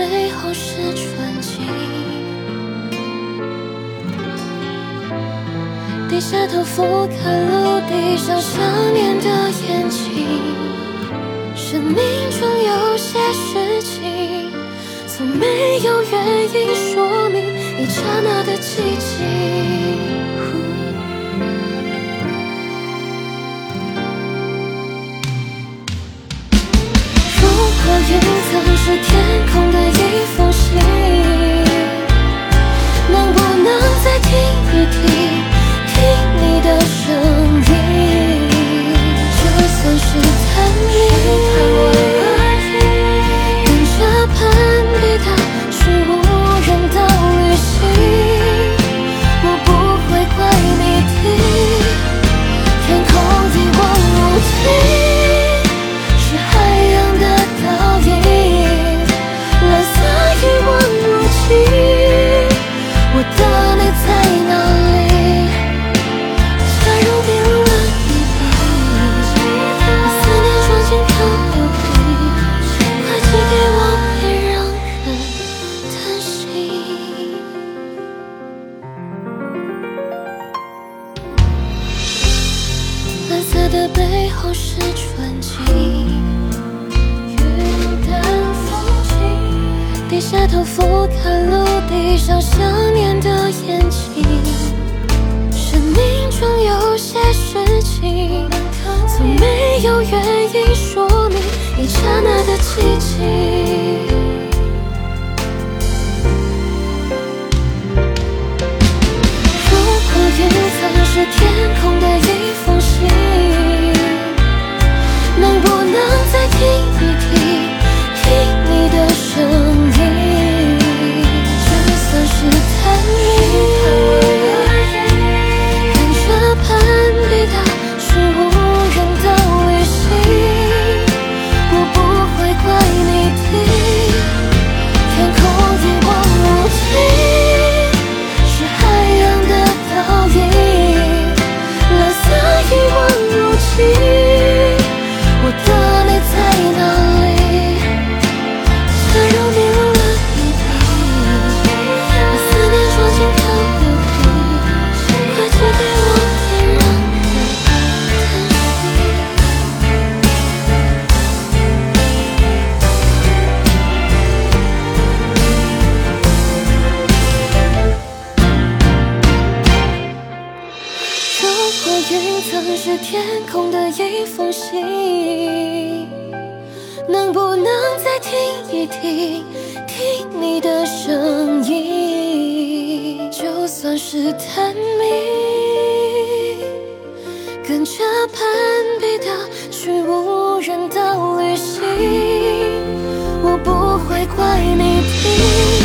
最后是纯净，低下头俯瞰陆地上想念的眼睛。生命中有些事情，从没有原因说曾是天空的一封信，能不能再听一听，听你的声音？就算是探秘，跟着攀比它是无人的旅行，我不会怪你听，天空一望无际。的背后是纯净，云淡风轻，低下头俯瞰陆地上想念的眼睛。生命中有些事情，从没有原因说明一刹那的寂静。如果云层是天空的一封信，云层是天空的一封信能不能再听一听听你的声音就算是探秘跟着潘彼得去无人岛旅行我不会怪你的